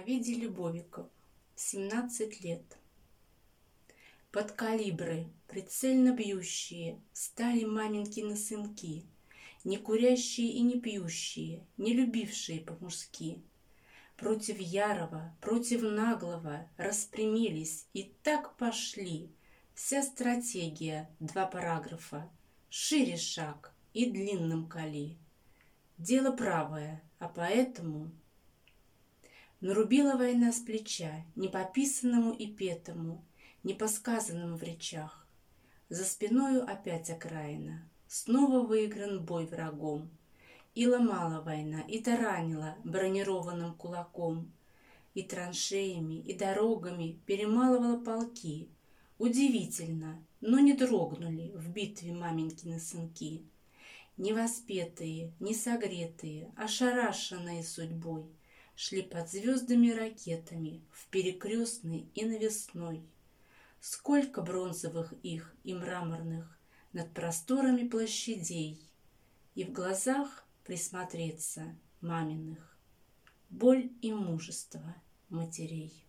Овидий Любовиков, 17 лет. Под калибры, прицельно бьющие, Стали маменькины сынки, Не курящие и не пьющие, Не любившие по-мужски. Против ярого, против наглого Распрямились и так пошли. Вся стратегия, два параграфа, Шире шаг и длинным кали. Дело правое, а поэтому Нарубила война с плеча, не пописанному и петому, не по в речах. За спиною опять окраина, снова выигран бой врагом. И ломала война, и таранила бронированным кулаком, и траншеями, и дорогами перемалывала полки. Удивительно, но не дрогнули в битве маменькины сынки. Невоспетые, не согретые, ошарашенные судьбой — шли под звездами ракетами в перекрестный и навесной. Сколько бронзовых их и мраморных над просторами площадей, И в глазах присмотреться маминых боль и мужество матерей.